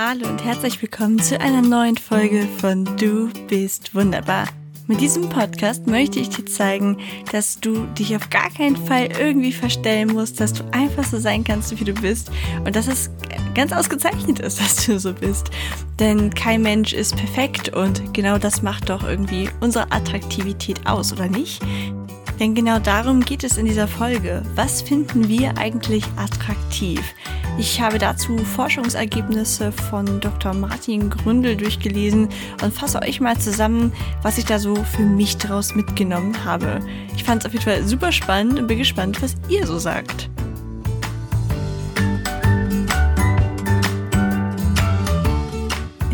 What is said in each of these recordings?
Hallo und herzlich willkommen zu einer neuen Folge von Du bist wunderbar. Mit diesem Podcast möchte ich dir zeigen, dass du dich auf gar keinen Fall irgendwie verstellen musst, dass du einfach so sein kannst, wie du bist und dass es ganz ausgezeichnet ist, dass du so bist. Denn kein Mensch ist perfekt und genau das macht doch irgendwie unsere Attraktivität aus, oder nicht? Denn genau darum geht es in dieser Folge. Was finden wir eigentlich attraktiv? Ich habe dazu Forschungsergebnisse von Dr. Martin Gründel durchgelesen und fasse euch mal zusammen, was ich da so für mich daraus mitgenommen habe. Ich fand es auf jeden Fall super spannend und bin gespannt, was ihr so sagt.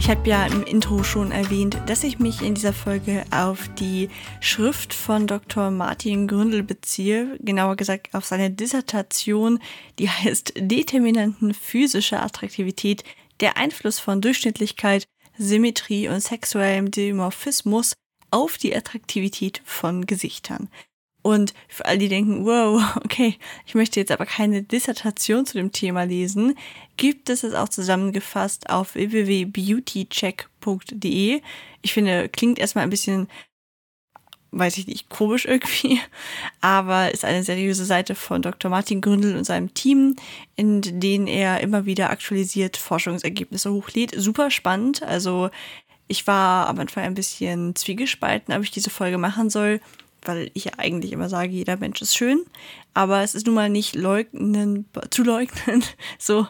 Ich habe ja im Intro schon erwähnt, dass ich mich in dieser Folge auf die Schrift von Dr. Martin Gründel beziehe, genauer gesagt auf seine Dissertation, die heißt Determinanten physischer Attraktivität, der Einfluss von Durchschnittlichkeit, Symmetrie und sexuellem Dimorphismus auf die Attraktivität von Gesichtern. Und für all die denken, wow, okay, ich möchte jetzt aber keine Dissertation zu dem Thema lesen, gibt es es auch zusammengefasst auf www.beautycheck.de. Ich finde, klingt erstmal ein bisschen, weiß ich nicht, komisch irgendwie, aber ist eine seriöse Seite von Dr. Martin Gründel und seinem Team, in denen er immer wieder aktualisiert Forschungsergebnisse hochlädt. Super spannend. Also ich war am Anfang ein bisschen zwiegespalten, ob ich diese Folge machen soll weil ich ja eigentlich immer sage, jeder Mensch ist schön, aber es ist nun mal nicht leugnen, zu leugnen, so,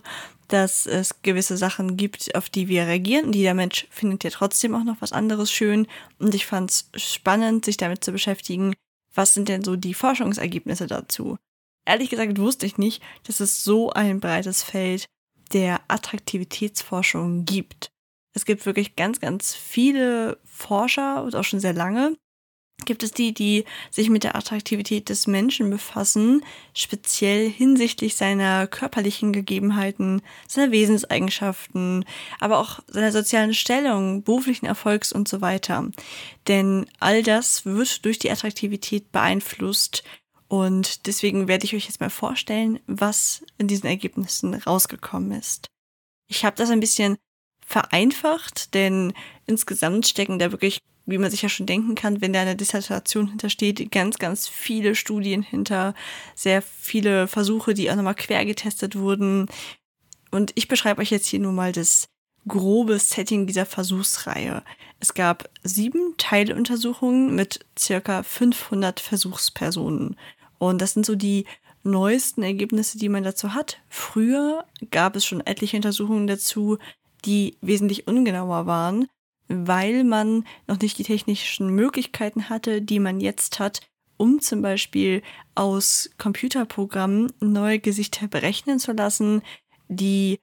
dass es gewisse Sachen gibt, auf die wir reagieren. Und jeder Mensch findet ja trotzdem auch noch was anderes schön. Und ich fand es spannend, sich damit zu beschäftigen, was sind denn so die Forschungsergebnisse dazu. Ehrlich gesagt wusste ich nicht, dass es so ein breites Feld der Attraktivitätsforschung gibt. Es gibt wirklich ganz, ganz viele Forscher und auch schon sehr lange, gibt es die, die sich mit der Attraktivität des Menschen befassen, speziell hinsichtlich seiner körperlichen Gegebenheiten, seiner Wesenseigenschaften, aber auch seiner sozialen Stellung, beruflichen Erfolgs und so weiter. Denn all das wird durch die Attraktivität beeinflusst und deswegen werde ich euch jetzt mal vorstellen, was in diesen Ergebnissen rausgekommen ist. Ich habe das ein bisschen vereinfacht, denn insgesamt stecken da wirklich wie man sich ja schon denken kann, wenn da eine Dissertation hintersteht, ganz, ganz viele Studien hinter, sehr viele Versuche, die auch nochmal quer getestet wurden. Und ich beschreibe euch jetzt hier nur mal das grobe Setting dieser Versuchsreihe. Es gab sieben Teiluntersuchungen mit circa 500 Versuchspersonen. Und das sind so die neuesten Ergebnisse, die man dazu hat. Früher gab es schon etliche Untersuchungen dazu, die wesentlich ungenauer waren weil man noch nicht die technischen Möglichkeiten hatte, die man jetzt hat, um zum Beispiel aus Computerprogrammen neue Gesichter berechnen zu lassen, die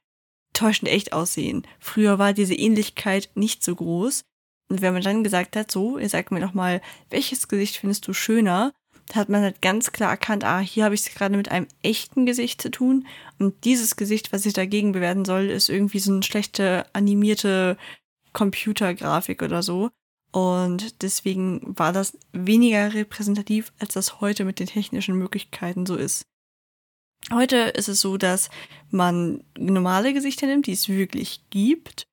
täuschend echt aussehen. Früher war diese Ähnlichkeit nicht so groß. Und wenn man dann gesagt hat, so, ihr sagt mir doch mal, welches Gesicht findest du schöner, da hat man halt ganz klar erkannt, ah, hier habe ich es gerade mit einem echten Gesicht zu tun. Und dieses Gesicht, was ich dagegen bewerten soll, ist irgendwie so eine schlechte animierte Computergrafik oder so. Und deswegen war das weniger repräsentativ, als das heute mit den technischen Möglichkeiten so ist. Heute ist es so, dass man normale Gesichter nimmt, die es wirklich gibt,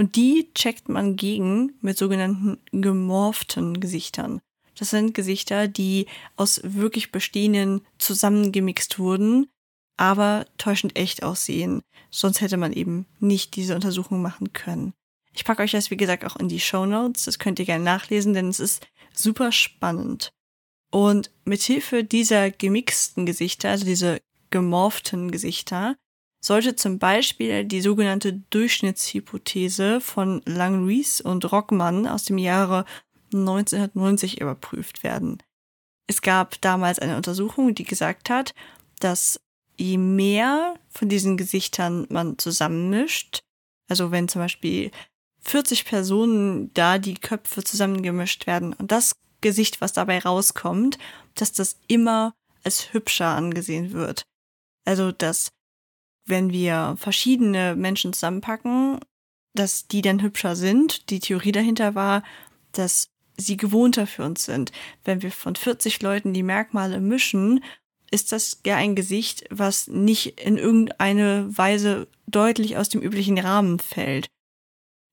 und die checkt man gegen mit sogenannten gemorphten Gesichtern. Das sind Gesichter, die aus wirklich bestehenden zusammengemixt wurden, aber täuschend echt aussehen. Sonst hätte man eben nicht diese Untersuchung machen können. Ich packe euch das, wie gesagt, auch in die Show Notes. Das könnt ihr gerne nachlesen, denn es ist super spannend. Und mithilfe dieser gemixten Gesichter, also diese gemorphten Gesichter, sollte zum Beispiel die sogenannte Durchschnittshypothese von Langries und Rockmann aus dem Jahre 1990 überprüft werden. Es gab damals eine Untersuchung, die gesagt hat, dass je mehr von diesen Gesichtern man zusammenmischt, also wenn zum Beispiel 40 Personen da die Köpfe zusammengemischt werden und das Gesicht, was dabei rauskommt, dass das immer als hübscher angesehen wird. Also, dass wenn wir verschiedene Menschen zusammenpacken, dass die dann hübscher sind. Die Theorie dahinter war, dass sie gewohnter für uns sind. Wenn wir von 40 Leuten die Merkmale mischen, ist das ja ein Gesicht, was nicht in irgendeine Weise deutlich aus dem üblichen Rahmen fällt.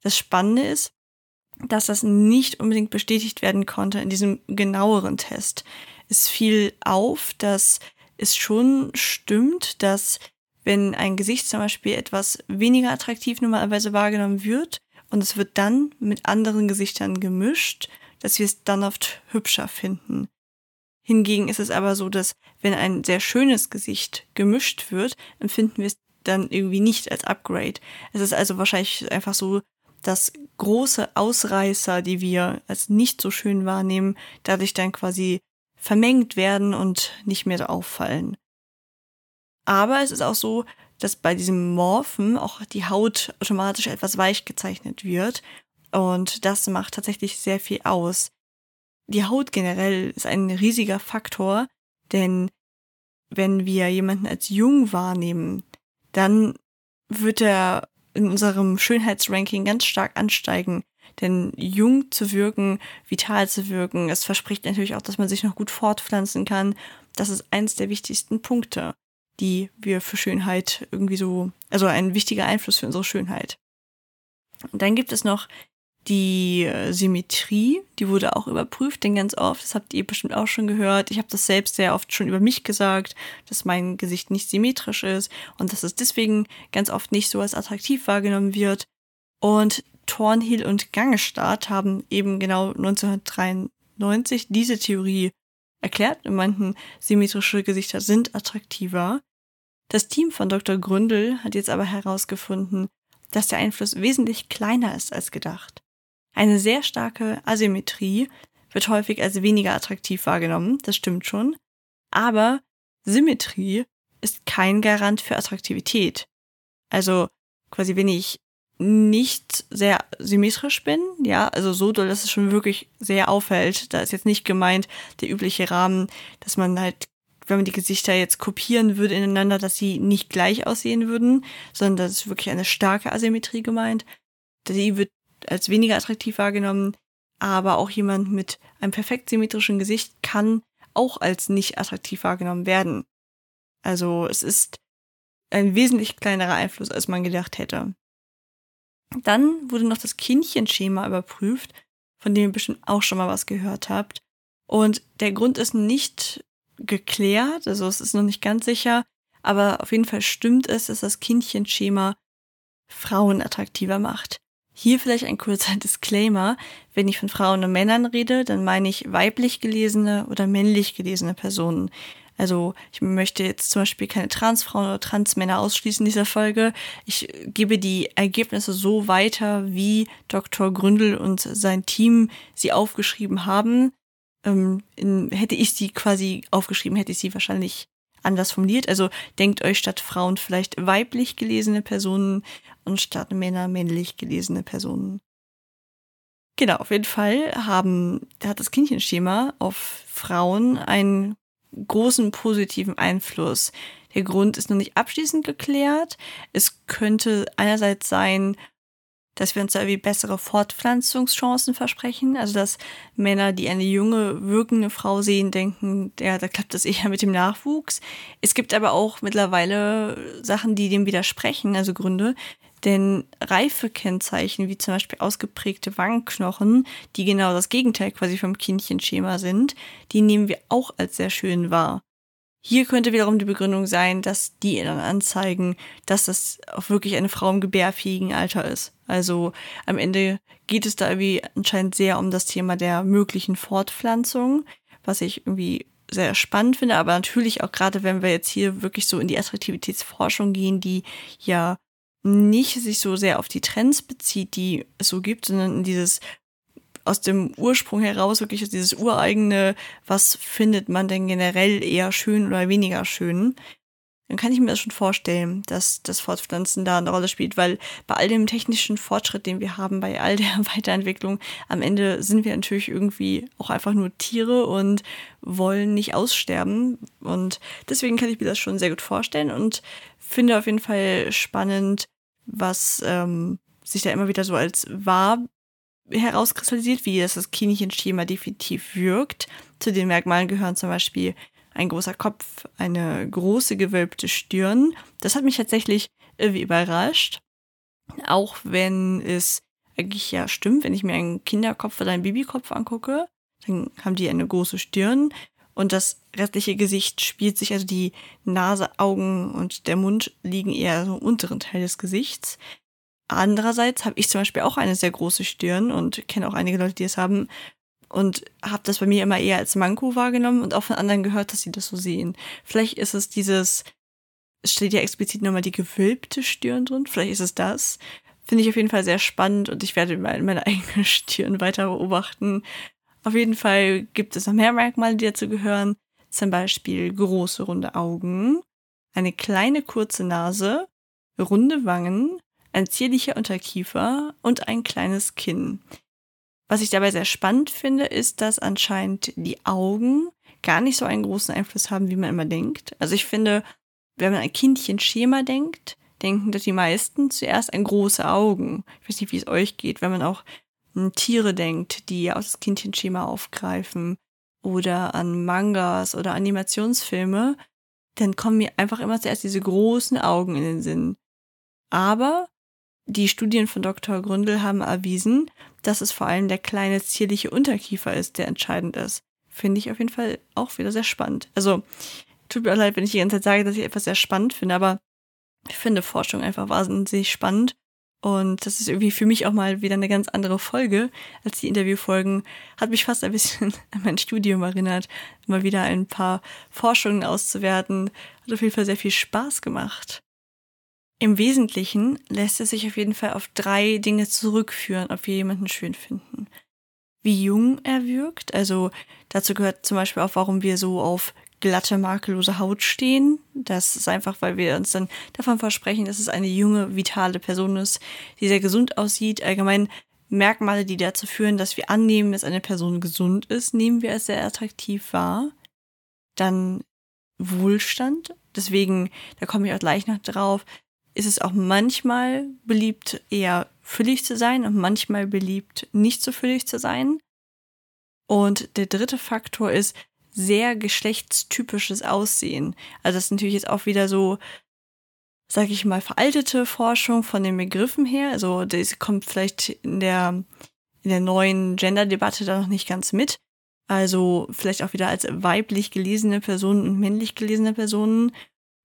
Das Spannende ist, dass das nicht unbedingt bestätigt werden konnte in diesem genaueren Test. Es fiel auf, dass es schon stimmt, dass wenn ein Gesicht zum Beispiel etwas weniger attraktiv normalerweise wahrgenommen wird und es wird dann mit anderen Gesichtern gemischt, dass wir es dann oft hübscher finden. Hingegen ist es aber so, dass wenn ein sehr schönes Gesicht gemischt wird, empfinden wir es dann irgendwie nicht als Upgrade. Es ist also wahrscheinlich einfach so, dass große Ausreißer, die wir als nicht so schön wahrnehmen, dadurch dann quasi vermengt werden und nicht mehr auffallen. Aber es ist auch so, dass bei diesem Morphen auch die Haut automatisch etwas weich gezeichnet wird. Und das macht tatsächlich sehr viel aus. Die Haut generell ist ein riesiger Faktor, denn wenn wir jemanden als jung wahrnehmen, dann wird er in unserem Schönheitsranking ganz stark ansteigen. Denn jung zu wirken, vital zu wirken, es verspricht natürlich auch, dass man sich noch gut fortpflanzen kann. Das ist eins der wichtigsten Punkte, die wir für Schönheit irgendwie so, also ein wichtiger Einfluss für unsere Schönheit. Und dann gibt es noch die äh, Symmetrie, die wurde auch überprüft, denn ganz oft, das habt ihr bestimmt auch schon gehört, ich habe das selbst sehr oft schon über mich gesagt, dass mein Gesicht nicht symmetrisch ist und dass es deswegen ganz oft nicht so als attraktiv wahrgenommen wird. Und Thornhill und Gangestadt haben eben genau 1993 diese Theorie erklärt und meinten, symmetrische Gesichter sind attraktiver. Das Team von Dr. Gründel hat jetzt aber herausgefunden, dass der Einfluss wesentlich kleiner ist als gedacht. Eine sehr starke Asymmetrie wird häufig als weniger attraktiv wahrgenommen, das stimmt schon, aber Symmetrie ist kein Garant für Attraktivität. Also quasi, wenn ich nicht sehr symmetrisch bin, ja, also so doll, dass es schon wirklich sehr auffällt. Da ist jetzt nicht gemeint der übliche Rahmen, dass man halt, wenn man die Gesichter jetzt kopieren würde ineinander, dass sie nicht gleich aussehen würden, sondern das ist wirklich eine starke Asymmetrie gemeint. Die wird als weniger attraktiv wahrgenommen, aber auch jemand mit einem perfekt symmetrischen Gesicht kann auch als nicht attraktiv wahrgenommen werden. Also es ist ein wesentlich kleinerer Einfluss, als man gedacht hätte. Dann wurde noch das Kindchenschema überprüft, von dem ihr bestimmt auch schon mal was gehört habt. Und der Grund ist nicht geklärt, also es ist noch nicht ganz sicher, aber auf jeden Fall stimmt es, dass das Kindchenschema Frauen attraktiver macht. Hier vielleicht ein kurzer Disclaimer. Wenn ich von Frauen und Männern rede, dann meine ich weiblich gelesene oder männlich gelesene Personen. Also ich möchte jetzt zum Beispiel keine Transfrauen oder Transmänner ausschließen in dieser Folge. Ich gebe die Ergebnisse so weiter, wie Dr. Gründel und sein Team sie aufgeschrieben haben. Ähm, in, hätte ich sie quasi aufgeschrieben, hätte ich sie wahrscheinlich anders formuliert. Also denkt euch statt Frauen vielleicht weiblich gelesene Personen und statt Männer männlich gelesene Personen. Genau, auf jeden Fall haben, hat das Kindchenschema auf Frauen einen großen positiven Einfluss. Der Grund ist noch nicht abschließend geklärt. Es könnte einerseits sein, dass wir uns da irgendwie bessere Fortpflanzungschancen versprechen. Also dass Männer, die eine junge, wirkende Frau sehen, denken, ja, da klappt das eher mit dem Nachwuchs. Es gibt aber auch mittlerweile Sachen, die dem widersprechen, also Gründe. Denn Reifekennzeichen, wie zum Beispiel ausgeprägte Wangenknochen, die genau das Gegenteil quasi vom Kindchenschema sind, die nehmen wir auch als sehr schön wahr. Hier könnte wiederum die Begründung sein, dass die dann anzeigen, dass das auch wirklich eine Frau im gebärfähigen Alter ist. Also am Ende geht es da irgendwie anscheinend sehr um das Thema der möglichen Fortpflanzung, was ich irgendwie sehr spannend finde, aber natürlich auch gerade, wenn wir jetzt hier wirklich so in die Attraktivitätsforschung gehen, die ja nicht sich so sehr auf die Trends bezieht, die es so gibt, sondern in dieses aus dem Ursprung heraus wirklich dieses ureigene, was findet man denn generell eher schön oder weniger schön, dann kann ich mir das schon vorstellen, dass das Fortpflanzen da eine Rolle spielt, weil bei all dem technischen Fortschritt, den wir haben, bei all der Weiterentwicklung, am Ende sind wir natürlich irgendwie auch einfach nur Tiere und wollen nicht aussterben. Und deswegen kann ich mir das schon sehr gut vorstellen und finde auf jeden Fall spannend, was ähm, sich da immer wieder so als wahr herauskristallisiert, wie das, das Kindchenschema definitiv wirkt. Zu den Merkmalen gehören zum Beispiel ein großer Kopf, eine große gewölbte Stirn. Das hat mich tatsächlich irgendwie überrascht. Auch wenn es eigentlich ja stimmt, wenn ich mir einen Kinderkopf oder einen Babykopf angucke, dann haben die eine große Stirn und das restliche Gesicht spielt sich, also die Nase, Augen und der Mund liegen eher so im unteren Teil des Gesichts. Andererseits habe ich zum Beispiel auch eine sehr große Stirn und kenne auch einige Leute, die es haben und habe das bei mir immer eher als Manko wahrgenommen und auch von anderen gehört, dass sie das so sehen. Vielleicht ist es dieses, es steht ja explizit nochmal die gewölbte Stirn drin, vielleicht ist es das. Finde ich auf jeden Fall sehr spannend und ich werde meine, eigene Stirn weiter beobachten. Auf jeden Fall gibt es noch mehr Merkmale, die dazu gehören. Zum Beispiel große runde Augen, eine kleine kurze Nase, runde Wangen, ein zierlicher Unterkiefer und ein kleines Kinn. Was ich dabei sehr spannend finde, ist, dass anscheinend die Augen gar nicht so einen großen Einfluss haben, wie man immer denkt. Also ich finde, wenn man ein Kindchenschema denkt, denken dass die meisten zuerst an große Augen. Ich weiß nicht, wie es euch geht, wenn man auch an Tiere denkt, die aus das Kindchenschema aufgreifen oder an Mangas oder Animationsfilme, dann kommen mir einfach immer zuerst diese großen Augen in den Sinn. Aber die Studien von Dr. Gründel haben erwiesen, dass es vor allem der kleine zierliche Unterkiefer ist, der entscheidend ist. Finde ich auf jeden Fall auch wieder sehr spannend. Also, tut mir leid, wenn ich die ganze Zeit sage, dass ich etwas sehr spannend finde, aber ich finde Forschung einfach wahnsinnig spannend. Und das ist irgendwie für mich auch mal wieder eine ganz andere Folge als die Interviewfolgen. Hat mich fast ein bisschen an mein Studium erinnert, mal wieder ein paar Forschungen auszuwerten. Hat auf jeden Fall sehr viel Spaß gemacht. Im Wesentlichen lässt es sich auf jeden Fall auf drei Dinge zurückführen, ob wir jemanden schön finden. Wie jung er wirkt, also dazu gehört zum Beispiel auch, warum wir so auf glatte, makellose Haut stehen. Das ist einfach, weil wir uns dann davon versprechen, dass es eine junge, vitale Person ist, die sehr gesund aussieht. Allgemein Merkmale, die dazu führen, dass wir annehmen, dass eine Person gesund ist, nehmen wir als sehr attraktiv wahr. Dann Wohlstand. Deswegen, da komme ich auch gleich noch drauf, ist es auch manchmal beliebt, eher füllig zu sein und manchmal beliebt, nicht so füllig zu sein. Und der dritte Faktor ist sehr geschlechtstypisches Aussehen. Also das ist natürlich jetzt auch wieder so, sag ich mal, veraltete Forschung von den Begriffen her. Also das kommt vielleicht in der, in der neuen Gender-Debatte da noch nicht ganz mit. Also vielleicht auch wieder als weiblich gelesene Personen und männlich gelesene Personen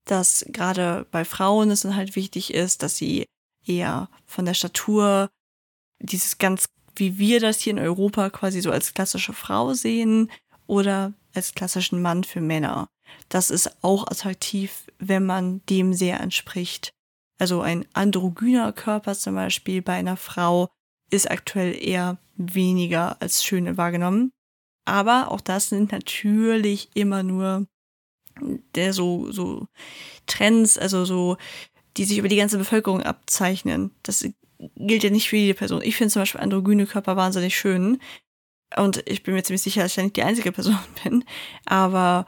dass gerade bei Frauen es dann halt wichtig ist, dass sie eher von der Statur dieses ganz, wie wir das hier in Europa quasi so als klassische Frau sehen oder als klassischen Mann für Männer. Das ist auch attraktiv, wenn man dem sehr entspricht. Also ein androgyner Körper zum Beispiel bei einer Frau ist aktuell eher weniger als schöne wahrgenommen. Aber auch das sind natürlich immer nur der so, so Trends, also so, die sich über die ganze Bevölkerung abzeichnen. Das gilt ja nicht für jede Person. Ich finde zum Beispiel androgyne Körper wahnsinnig schön. Und ich bin mir ziemlich sicher, dass ich ja nicht die einzige Person bin. Aber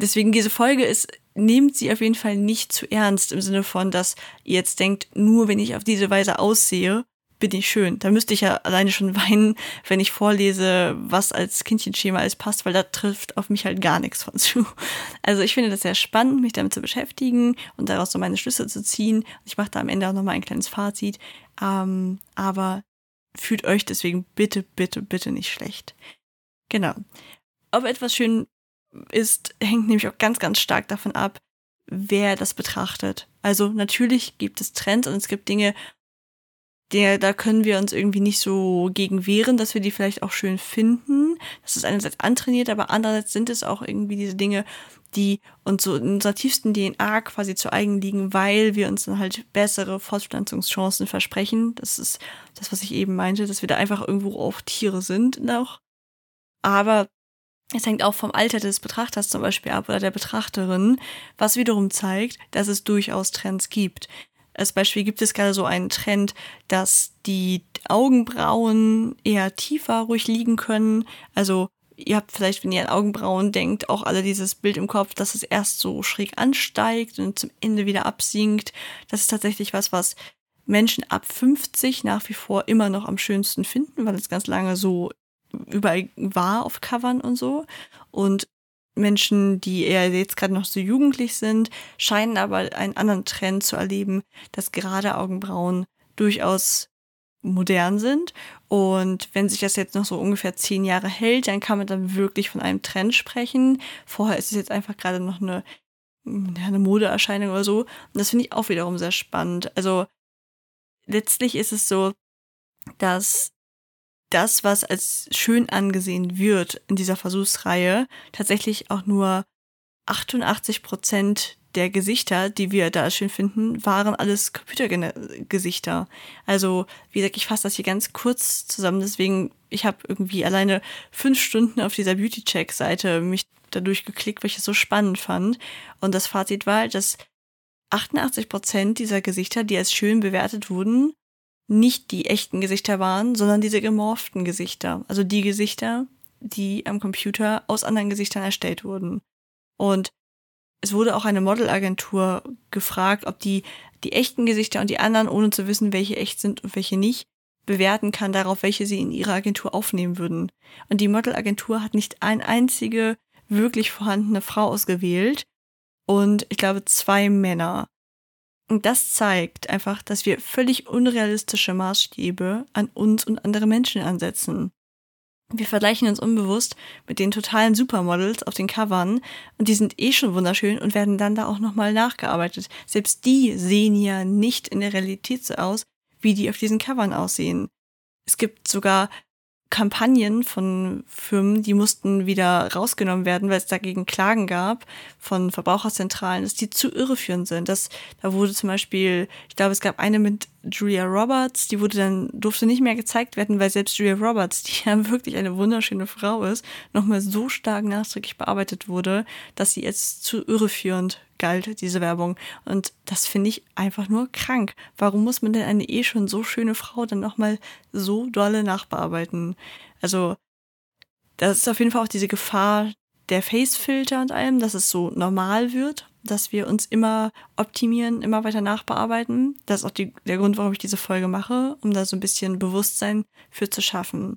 deswegen diese Folge ist, nehmt sie auf jeden Fall nicht zu ernst im Sinne von, dass ihr jetzt denkt, nur wenn ich auf diese Weise aussehe, bin ich schön. Da müsste ich ja alleine schon weinen, wenn ich vorlese, was als Kindchenschema alles passt, weil da trifft auf mich halt gar nichts von zu. Also ich finde das sehr spannend, mich damit zu beschäftigen und daraus so meine Schlüsse zu ziehen. Ich mache da am Ende auch nochmal ein kleines Fazit. Ähm, aber fühlt euch deswegen bitte, bitte, bitte nicht schlecht. Genau. Ob etwas schön ist, hängt nämlich auch ganz, ganz stark davon ab, wer das betrachtet. Also natürlich gibt es Trends und es gibt Dinge, der, da können wir uns irgendwie nicht so gegen wehren, dass wir die vielleicht auch schön finden. Das ist einerseits antrainiert, aber andererseits sind es auch irgendwie diese Dinge, die uns so in unserer tiefsten DNA quasi zu eigen liegen, weil wir uns dann halt bessere Fortpflanzungschancen versprechen. Das ist das, was ich eben meinte, dass wir da einfach irgendwo auch Tiere sind noch. Aber es hängt auch vom Alter des Betrachters zum Beispiel ab oder der Betrachterin, was wiederum zeigt, dass es durchaus Trends gibt. Als Beispiel gibt es gerade so einen Trend, dass die Augenbrauen eher tiefer ruhig liegen können. Also ihr habt vielleicht, wenn ihr an Augenbrauen denkt, auch alle dieses Bild im Kopf, dass es erst so schräg ansteigt und zum Ende wieder absinkt. Das ist tatsächlich was, was Menschen ab 50 nach wie vor immer noch am schönsten finden, weil es ganz lange so überall war auf Covern und so. Und Menschen, die eher jetzt gerade noch so jugendlich sind, scheinen aber einen anderen Trend zu erleben, dass gerade Augenbrauen durchaus modern sind. Und wenn sich das jetzt noch so ungefähr zehn Jahre hält, dann kann man dann wirklich von einem Trend sprechen. Vorher ist es jetzt einfach gerade noch eine, eine Modeerscheinung oder so. Und das finde ich auch wiederum sehr spannend. Also letztlich ist es so, dass das, was als schön angesehen wird in dieser Versuchsreihe, tatsächlich auch nur 88 Prozent der Gesichter, die wir da schön finden, waren alles Computergesichter. Also, wie gesagt, ich fasse das hier ganz kurz zusammen. Deswegen, ich habe irgendwie alleine fünf Stunden auf dieser Beauty-Check-Seite mich dadurch geklickt, weil ich es so spannend fand. Und das Fazit war, dass 88 Prozent dieser Gesichter, die als schön bewertet wurden, nicht die echten Gesichter waren, sondern diese gemorphten Gesichter. Also die Gesichter, die am Computer aus anderen Gesichtern erstellt wurden. Und es wurde auch eine Modelagentur gefragt, ob die die echten Gesichter und die anderen, ohne zu wissen, welche echt sind und welche nicht, bewerten kann darauf, welche sie in ihre Agentur aufnehmen würden. Und die Modelagentur hat nicht eine einzige wirklich vorhandene Frau ausgewählt und ich glaube zwei Männer. Und das zeigt einfach, dass wir völlig unrealistische Maßstäbe an uns und andere Menschen ansetzen. Wir vergleichen uns unbewusst mit den totalen Supermodels auf den Covern und die sind eh schon wunderschön und werden dann da auch nochmal nachgearbeitet. Selbst die sehen ja nicht in der Realität so aus, wie die auf diesen Covern aussehen. Es gibt sogar Kampagnen von Firmen, die mussten wieder rausgenommen werden, weil es dagegen Klagen gab von Verbraucherzentralen, dass die zu irreführend sind. Das, da wurde zum Beispiel, ich glaube, es gab eine mit Julia Roberts, die wurde dann, durfte nicht mehr gezeigt werden, weil selbst Julia Roberts, die ja wirklich eine wunderschöne Frau ist, nochmal so stark nachträglich bearbeitet wurde, dass sie jetzt zu irreführend galt, diese Werbung. Und das finde ich einfach nur krank. Warum muss man denn eine eh schon so schöne Frau dann nochmal so dolle nachbearbeiten? Also, das ist auf jeden Fall auch diese Gefahr der Facefilter und allem, dass es so normal wird, dass wir uns immer optimieren, immer weiter nachbearbeiten. Das ist auch die, der Grund, warum ich diese Folge mache, um da so ein bisschen Bewusstsein für zu schaffen.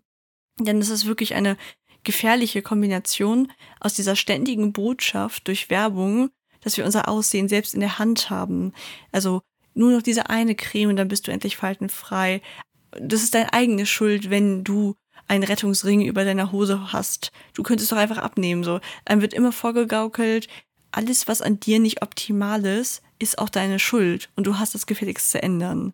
Denn es ist wirklich eine gefährliche Kombination aus dieser ständigen Botschaft durch Werbung dass wir unser Aussehen selbst in der Hand haben. Also nur noch diese eine Creme dann bist du endlich faltenfrei. Das ist deine eigene Schuld, wenn du einen Rettungsring über deiner Hose hast. Du könntest doch einfach abnehmen, so. Einem wird immer vorgegaukelt, alles, was an dir nicht optimal ist, ist auch deine Schuld und du hast das gefälligst zu ändern.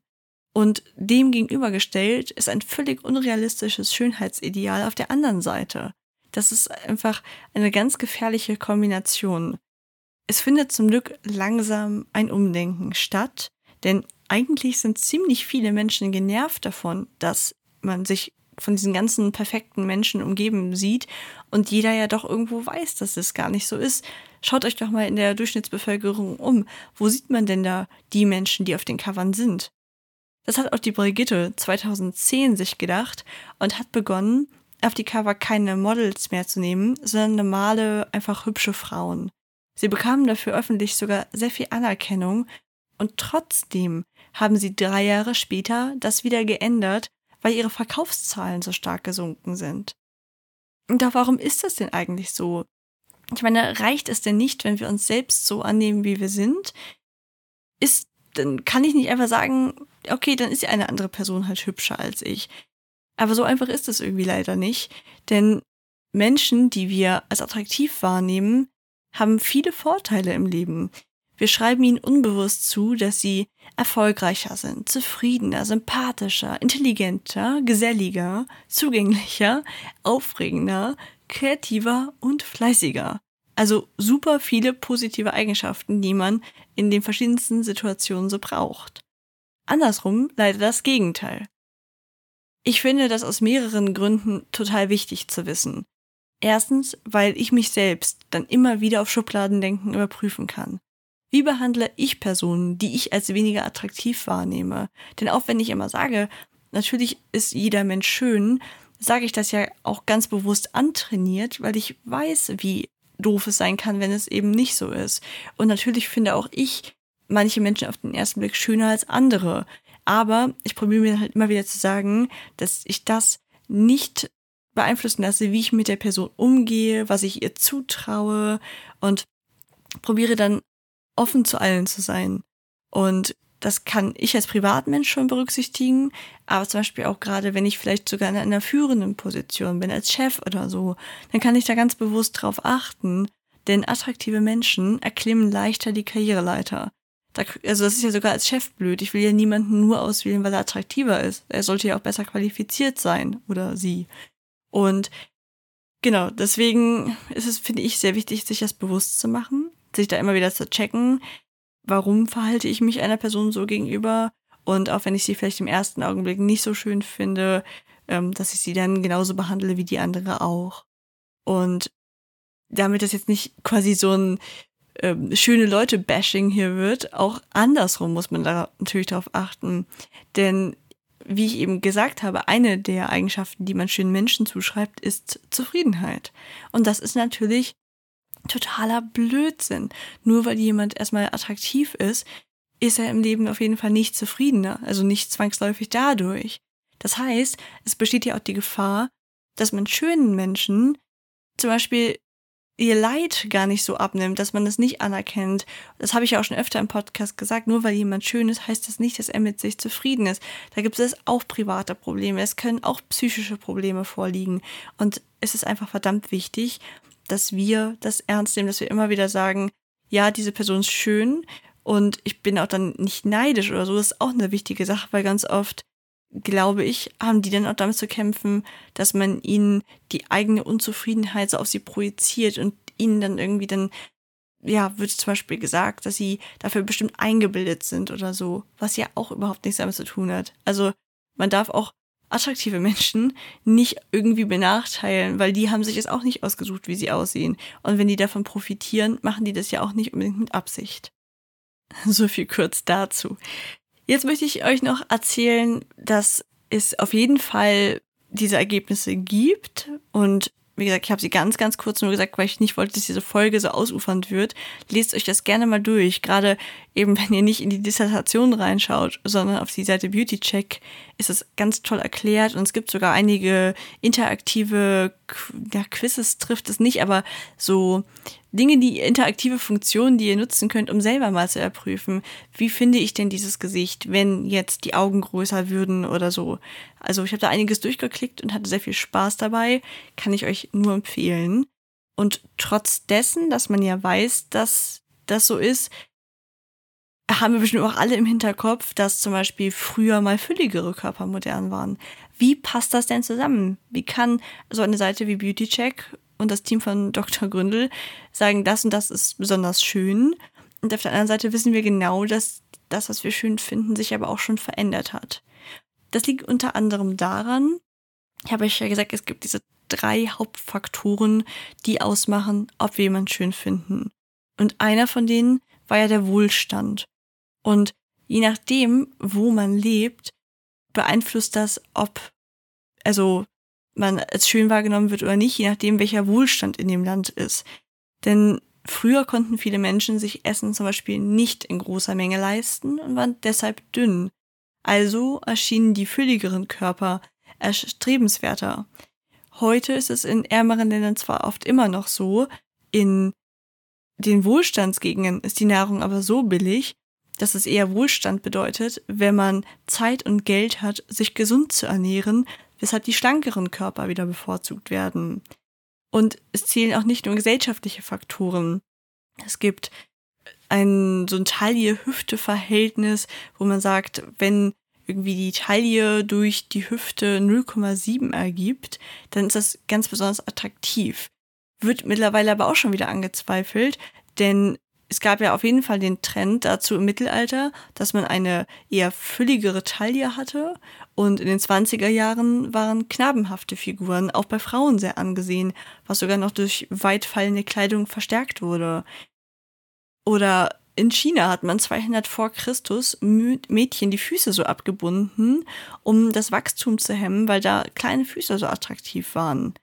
Und dem gegenübergestellt ist ein völlig unrealistisches Schönheitsideal auf der anderen Seite. Das ist einfach eine ganz gefährliche Kombination. Es findet zum Glück langsam ein Umdenken statt, denn eigentlich sind ziemlich viele Menschen genervt davon, dass man sich von diesen ganzen perfekten Menschen umgeben sieht und jeder ja doch irgendwo weiß, dass es gar nicht so ist. Schaut euch doch mal in der Durchschnittsbevölkerung um. Wo sieht man denn da die Menschen, die auf den Covern sind? Das hat auch die Brigitte 2010 sich gedacht und hat begonnen, auf die Cover keine Models mehr zu nehmen, sondern normale, einfach hübsche Frauen. Sie bekamen dafür öffentlich sogar sehr viel Anerkennung und trotzdem haben sie drei Jahre später das wieder geändert, weil ihre Verkaufszahlen so stark gesunken sind. Und doch warum ist das denn eigentlich so? Ich meine, reicht es denn nicht, wenn wir uns selbst so annehmen, wie wir sind? Ist, dann kann ich nicht einfach sagen, okay, dann ist ja eine andere Person halt hübscher als ich. Aber so einfach ist es irgendwie leider nicht, denn Menschen, die wir als attraktiv wahrnehmen, haben viele Vorteile im Leben. Wir schreiben ihnen unbewusst zu, dass sie erfolgreicher sind, zufriedener, sympathischer, intelligenter, geselliger, zugänglicher, aufregender, kreativer und fleißiger. Also super viele positive Eigenschaften, die man in den verschiedensten Situationen so braucht. Andersrum leider das Gegenteil. Ich finde das aus mehreren Gründen total wichtig zu wissen. Erstens, weil ich mich selbst dann immer wieder auf Schubladendenken überprüfen kann. Wie behandle ich Personen, die ich als weniger attraktiv wahrnehme? Denn auch wenn ich immer sage, natürlich ist jeder Mensch schön, sage ich das ja auch ganz bewusst antrainiert, weil ich weiß, wie doof es sein kann, wenn es eben nicht so ist. Und natürlich finde auch ich manche Menschen auf den ersten Blick schöner als andere. Aber ich probiere mir halt immer wieder zu sagen, dass ich das nicht beeinflussen lasse, wie ich mit der Person umgehe, was ich ihr zutraue und probiere dann offen zu allen zu sein. Und das kann ich als Privatmensch schon berücksichtigen, aber zum Beispiel auch gerade, wenn ich vielleicht sogar in einer führenden Position bin, als Chef oder so, dann kann ich da ganz bewusst drauf achten, denn attraktive Menschen erklimmen leichter die Karriereleiter. Da, also das ist ja sogar als Chef blöd. Ich will ja niemanden nur auswählen, weil er attraktiver ist. Er sollte ja auch besser qualifiziert sein oder sie. Und genau, deswegen ist es, finde ich, sehr wichtig, sich das bewusst zu machen, sich da immer wieder zu checken, warum verhalte ich mich einer Person so gegenüber und auch wenn ich sie vielleicht im ersten Augenblick nicht so schön finde, ähm, dass ich sie dann genauso behandle wie die andere auch. Und damit das jetzt nicht quasi so ein ähm, schöne Leute-Bashing hier wird, auch andersrum muss man da natürlich darauf achten. Denn wie ich eben gesagt habe, eine der Eigenschaften, die man schönen Menschen zuschreibt, ist Zufriedenheit. Und das ist natürlich totaler Blödsinn. Nur weil jemand erstmal attraktiv ist, ist er im Leben auf jeden Fall nicht zufriedener, also nicht zwangsläufig dadurch. Das heißt, es besteht ja auch die Gefahr, dass man schönen Menschen zum Beispiel ihr Leid gar nicht so abnimmt, dass man das nicht anerkennt. Das habe ich ja auch schon öfter im Podcast gesagt. Nur weil jemand schön ist, heißt das nicht, dass er mit sich zufrieden ist. Da gibt es auch private Probleme. Es können auch psychische Probleme vorliegen. Und es ist einfach verdammt wichtig, dass wir das ernst nehmen, dass wir immer wieder sagen, ja, diese Person ist schön und ich bin auch dann nicht neidisch oder so. Das ist auch eine wichtige Sache, weil ganz oft glaube ich, haben die dann auch damit zu kämpfen, dass man ihnen die eigene Unzufriedenheit so auf sie projiziert und ihnen dann irgendwie dann, ja, wird zum Beispiel gesagt, dass sie dafür bestimmt eingebildet sind oder so, was ja auch überhaupt nichts damit zu tun hat. Also man darf auch attraktive Menschen nicht irgendwie benachteilen, weil die haben sich es auch nicht ausgesucht, wie sie aussehen. Und wenn die davon profitieren, machen die das ja auch nicht unbedingt mit Absicht. So viel kurz dazu. Jetzt möchte ich euch noch erzählen, dass es auf jeden Fall diese Ergebnisse gibt und wie gesagt, ich habe sie ganz, ganz kurz nur gesagt, weil ich nicht wollte, dass diese Folge so ausufernd wird. Lest euch das gerne mal durch. Gerade eben, wenn ihr nicht in die Dissertation reinschaut, sondern auf die Seite Beauty Check, ist es ganz toll erklärt und es gibt sogar einige interaktive ja, Quizzes trifft es nicht, aber so Dinge, die interaktive Funktionen, die ihr nutzen könnt, um selber mal zu erprüfen, wie finde ich denn dieses Gesicht, wenn jetzt die Augen größer würden oder so. Also ich habe da einiges durchgeklickt und hatte sehr viel Spaß dabei, kann ich euch nur empfehlen. Und trotz dessen, dass man ja weiß, dass das so ist, haben wir bestimmt auch alle im Hinterkopf, dass zum Beispiel früher mal fülligere Körper modern waren. Wie passt das denn zusammen? Wie kann so eine Seite wie Beauty Check und das Team von Dr. Gründel sagen, das und das ist besonders schön. Und auf der anderen Seite wissen wir genau, dass das, was wir schön finden, sich aber auch schon verändert hat. Das liegt unter anderem daran, ich habe euch ja gesagt, es gibt diese drei Hauptfaktoren, die ausmachen, ob wir jemanden schön finden. Und einer von denen war ja der Wohlstand. Und je nachdem, wo man lebt, beeinflusst das, ob, also man als schön wahrgenommen wird oder nicht, je nachdem, welcher Wohlstand in dem Land ist. Denn früher konnten viele Menschen sich Essen zum Beispiel nicht in großer Menge leisten und waren deshalb dünn. Also erschienen die fülligeren Körper erstrebenswerter. Heute ist es in ärmeren Ländern zwar oft immer noch so, in den Wohlstandsgegenden ist die Nahrung aber so billig, dass es eher Wohlstand bedeutet, wenn man Zeit und Geld hat, sich gesund zu ernähren, weshalb die schlankeren Körper wieder bevorzugt werden. Und es zählen auch nicht nur gesellschaftliche Faktoren. Es gibt ein so ein Taille-Hüfte-Verhältnis, wo man sagt, wenn irgendwie die Taille durch die Hüfte 0,7 ergibt, dann ist das ganz besonders attraktiv. Wird mittlerweile aber auch schon wieder angezweifelt, denn es gab ja auf jeden Fall den Trend dazu im Mittelalter, dass man eine eher fülligere Taille hatte. Und in den 20er Jahren waren knabenhafte Figuren auch bei Frauen sehr angesehen, was sogar noch durch weitfallende Kleidung verstärkt wurde. Oder in China hat man 200 vor Christus Mädchen die Füße so abgebunden, um das Wachstum zu hemmen, weil da kleine Füße so attraktiv waren.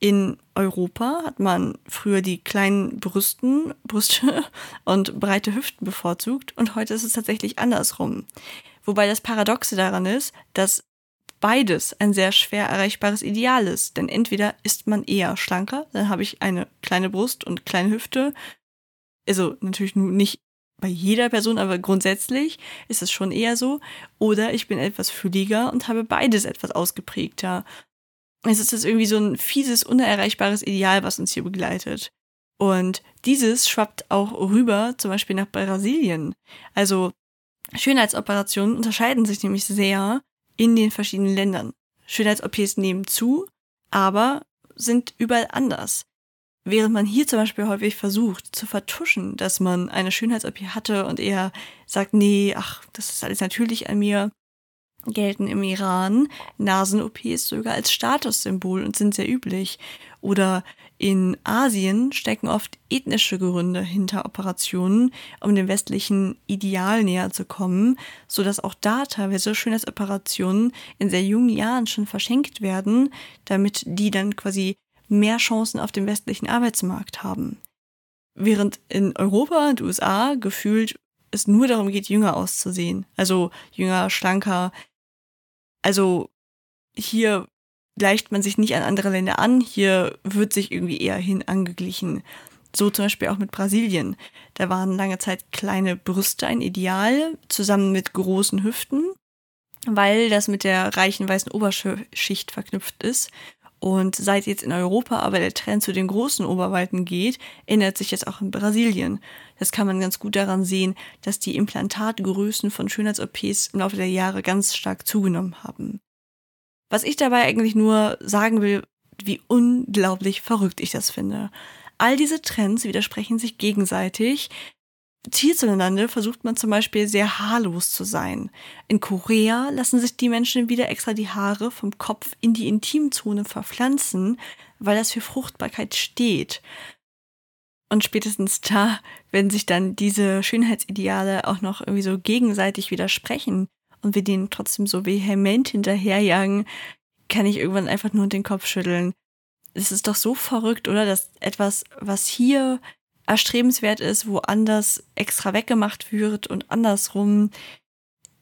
In Europa hat man früher die kleinen Brüsten, Brüste und breite Hüften bevorzugt und heute ist es tatsächlich andersrum. Wobei das Paradoxe daran ist, dass beides ein sehr schwer erreichbares Ideal ist. Denn entweder ist man eher schlanker, dann habe ich eine kleine Brust und kleine Hüfte. Also natürlich nicht bei jeder Person, aber grundsätzlich ist es schon eher so. Oder ich bin etwas fülliger und habe beides etwas ausgeprägter. Es ist das irgendwie so ein fieses, unerreichbares Ideal, was uns hier begleitet. Und dieses schwappt auch rüber, zum Beispiel nach Brasilien. Also Schönheitsoperationen unterscheiden sich nämlich sehr in den verschiedenen Ländern. Schönheits-OPs nehmen zu, aber sind überall anders. Während man hier zum Beispiel häufig versucht zu vertuschen, dass man eine Schönheits-OP hatte und eher sagt, nee, ach, das ist alles natürlich an mir, gelten im Iran Nasen-OPs sogar als Statussymbol und sind sehr üblich. Oder in Asien stecken oft ethnische Gründe hinter Operationen, um dem westlichen Ideal näher zu kommen, so dass auch da teilweise Schönheitsoperationen in sehr jungen Jahren schon verschenkt werden, damit die dann quasi mehr Chancen auf dem westlichen Arbeitsmarkt haben. Während in Europa und USA gefühlt es nur darum geht, jünger auszusehen. Also jünger, schlanker. Also hier gleicht man sich nicht an andere Länder an, hier wird sich irgendwie eher hin angeglichen. So zum Beispiel auch mit Brasilien. Da waren lange Zeit kleine Brüste ein Ideal, zusammen mit großen Hüften, weil das mit der reichen weißen Oberschicht verknüpft ist. Und seit jetzt in Europa aber der Trend zu den großen Oberweiten geht, ändert sich jetzt auch in Brasilien. Das kann man ganz gut daran sehen, dass die Implantatgrößen von Schönheits-OPs im Laufe der Jahre ganz stark zugenommen haben. Was ich dabei eigentlich nur sagen will, wie unglaublich verrückt ich das finde. All diese Trends widersprechen sich gegenseitig. Hierzulande versucht man zum Beispiel sehr haarlos zu sein. In Korea lassen sich die Menschen wieder extra die Haare vom Kopf in die Intimzone verpflanzen, weil das für Fruchtbarkeit steht. Und spätestens da, wenn sich dann diese Schönheitsideale auch noch irgendwie so gegenseitig widersprechen, und wir denen trotzdem so vehement hinterherjagen, kann ich irgendwann einfach nur den Kopf schütteln. Es ist doch so verrückt, oder? Dass etwas, was hier erstrebenswert ist, woanders extra weggemacht wird und andersrum.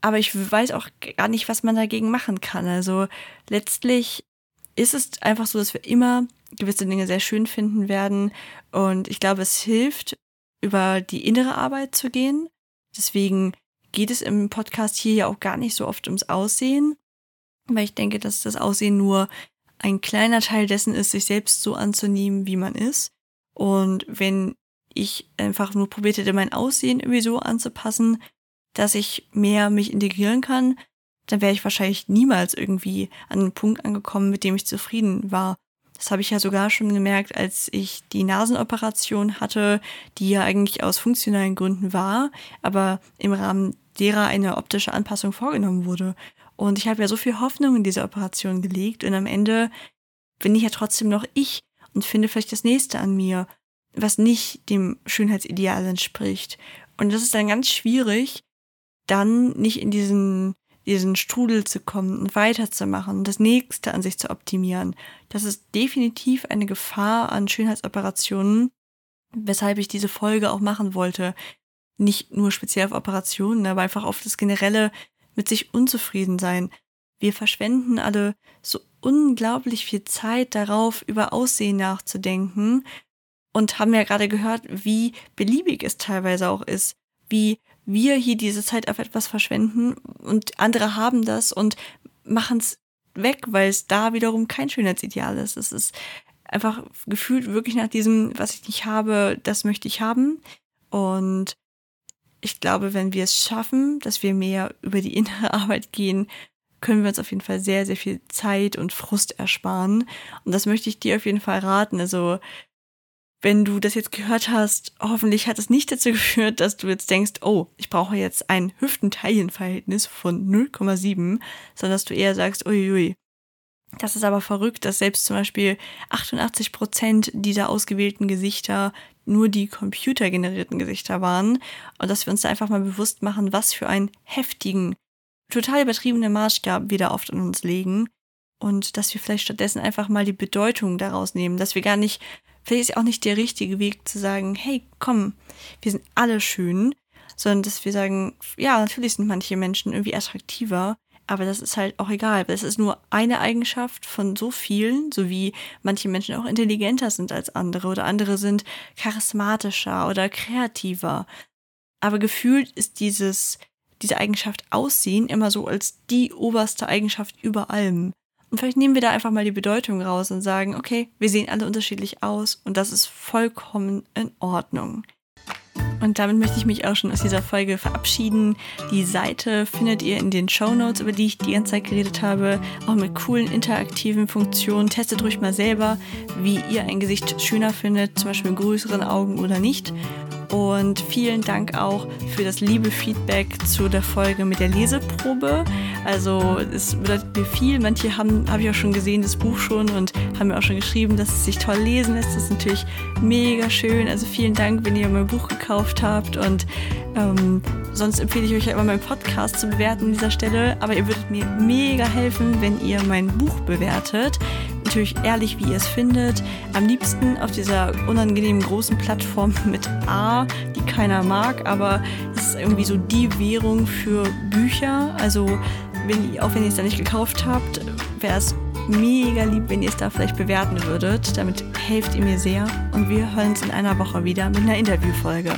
Aber ich weiß auch gar nicht, was man dagegen machen kann. Also letztlich ist es einfach so, dass wir immer gewisse Dinge sehr schön finden werden. Und ich glaube, es hilft, über die innere Arbeit zu gehen. Deswegen geht es im Podcast hier ja auch gar nicht so oft ums Aussehen, weil ich denke, dass das Aussehen nur ein kleiner Teil dessen ist, sich selbst so anzunehmen, wie man ist. Und wenn ich einfach nur probiert hätte, mein Aussehen irgendwie so anzupassen, dass ich mehr mich integrieren kann, dann wäre ich wahrscheinlich niemals irgendwie an einen Punkt angekommen, mit dem ich zufrieden war. Das habe ich ja sogar schon gemerkt, als ich die Nasenoperation hatte, die ja eigentlich aus funktionalen Gründen war, aber im Rahmen derer eine optische Anpassung vorgenommen wurde. Und ich habe ja so viel Hoffnung in diese Operation gelegt und am Ende bin ich ja trotzdem noch ich und finde vielleicht das nächste an mir, was nicht dem Schönheitsideal entspricht. Und das ist dann ganz schwierig, dann nicht in diesen, diesen Strudel zu kommen und weiterzumachen das nächste an sich zu optimieren. Das ist definitiv eine Gefahr an Schönheitsoperationen, weshalb ich diese Folge auch machen wollte, nicht nur speziell auf Operationen, aber einfach auf das generelle mit sich unzufrieden sein. Wir verschwenden alle so unglaublich viel Zeit darauf, über Aussehen nachzudenken und haben ja gerade gehört, wie beliebig es teilweise auch ist, wie wir hier diese Zeit auf etwas verschwenden und andere haben das und machen es weg, weil es da wiederum kein Schönheitsideal ist. Es ist einfach gefühlt wirklich nach diesem, was ich nicht habe, das möchte ich haben. Und ich glaube, wenn wir es schaffen, dass wir mehr über die innere Arbeit gehen, können wir uns auf jeden Fall sehr, sehr viel Zeit und Frust ersparen. Und das möchte ich dir auf jeden Fall raten. Also, wenn du das jetzt gehört hast, hoffentlich hat es nicht dazu geführt, dass du jetzt denkst, oh, ich brauche jetzt ein Hüftenteilenverhältnis von 0,7, sondern dass du eher sagst, uiui, das ist aber verrückt, dass selbst zum Beispiel 88 Prozent dieser ausgewählten Gesichter nur die computergenerierten Gesichter waren. Und dass wir uns da einfach mal bewusst machen, was für einen heftigen, total übertriebenen Maßstab wir da oft an uns legen. Und dass wir vielleicht stattdessen einfach mal die Bedeutung daraus nehmen, dass wir gar nicht, vielleicht ist auch nicht der richtige Weg zu sagen, hey, komm, wir sind alle schön, sondern dass wir sagen, ja, natürlich sind manche Menschen irgendwie attraktiver, Aber das ist halt auch egal. Das ist nur eine Eigenschaft von so vielen, so wie manche Menschen auch intelligenter sind als andere oder andere sind charismatischer oder kreativer. Aber gefühlt ist dieses, diese Eigenschaft Aussehen immer so als die oberste Eigenschaft über allem. Und vielleicht nehmen wir da einfach mal die Bedeutung raus und sagen, okay, wir sehen alle unterschiedlich aus und das ist vollkommen in Ordnung. Und damit möchte ich mich auch schon aus dieser Folge verabschieden. Die Seite findet ihr in den Show Notes, über die ich die ganze Zeit geredet habe, auch mit coolen interaktiven Funktionen. Testet ruhig mal selber, wie ihr ein Gesicht schöner findet, zum Beispiel mit größeren Augen oder nicht. Und vielen Dank auch für das liebe Feedback zu der Folge mit der Leseprobe. Also es bedeutet mir viel. Manche haben, habe ich auch schon gesehen, das Buch schon und haben mir auch schon geschrieben, dass es sich toll lesen lässt. Das ist natürlich mega schön. Also vielen Dank, wenn ihr mein Buch gekauft habt. Und ähm, sonst empfehle ich euch ja immer meinen Podcast zu bewerten an dieser Stelle. Aber ihr würdet mir mega helfen, wenn ihr mein Buch bewertet natürlich ehrlich, wie ihr es findet. Am liebsten auf dieser unangenehmen großen Plattform mit A, die keiner mag, aber es ist irgendwie so die Währung für Bücher. Also wenn auch wenn ihr es da nicht gekauft habt, wäre es mega lieb, wenn ihr es da vielleicht bewerten würdet. Damit helft ihr mir sehr. Und wir hören uns in einer Woche wieder mit einer Interviewfolge.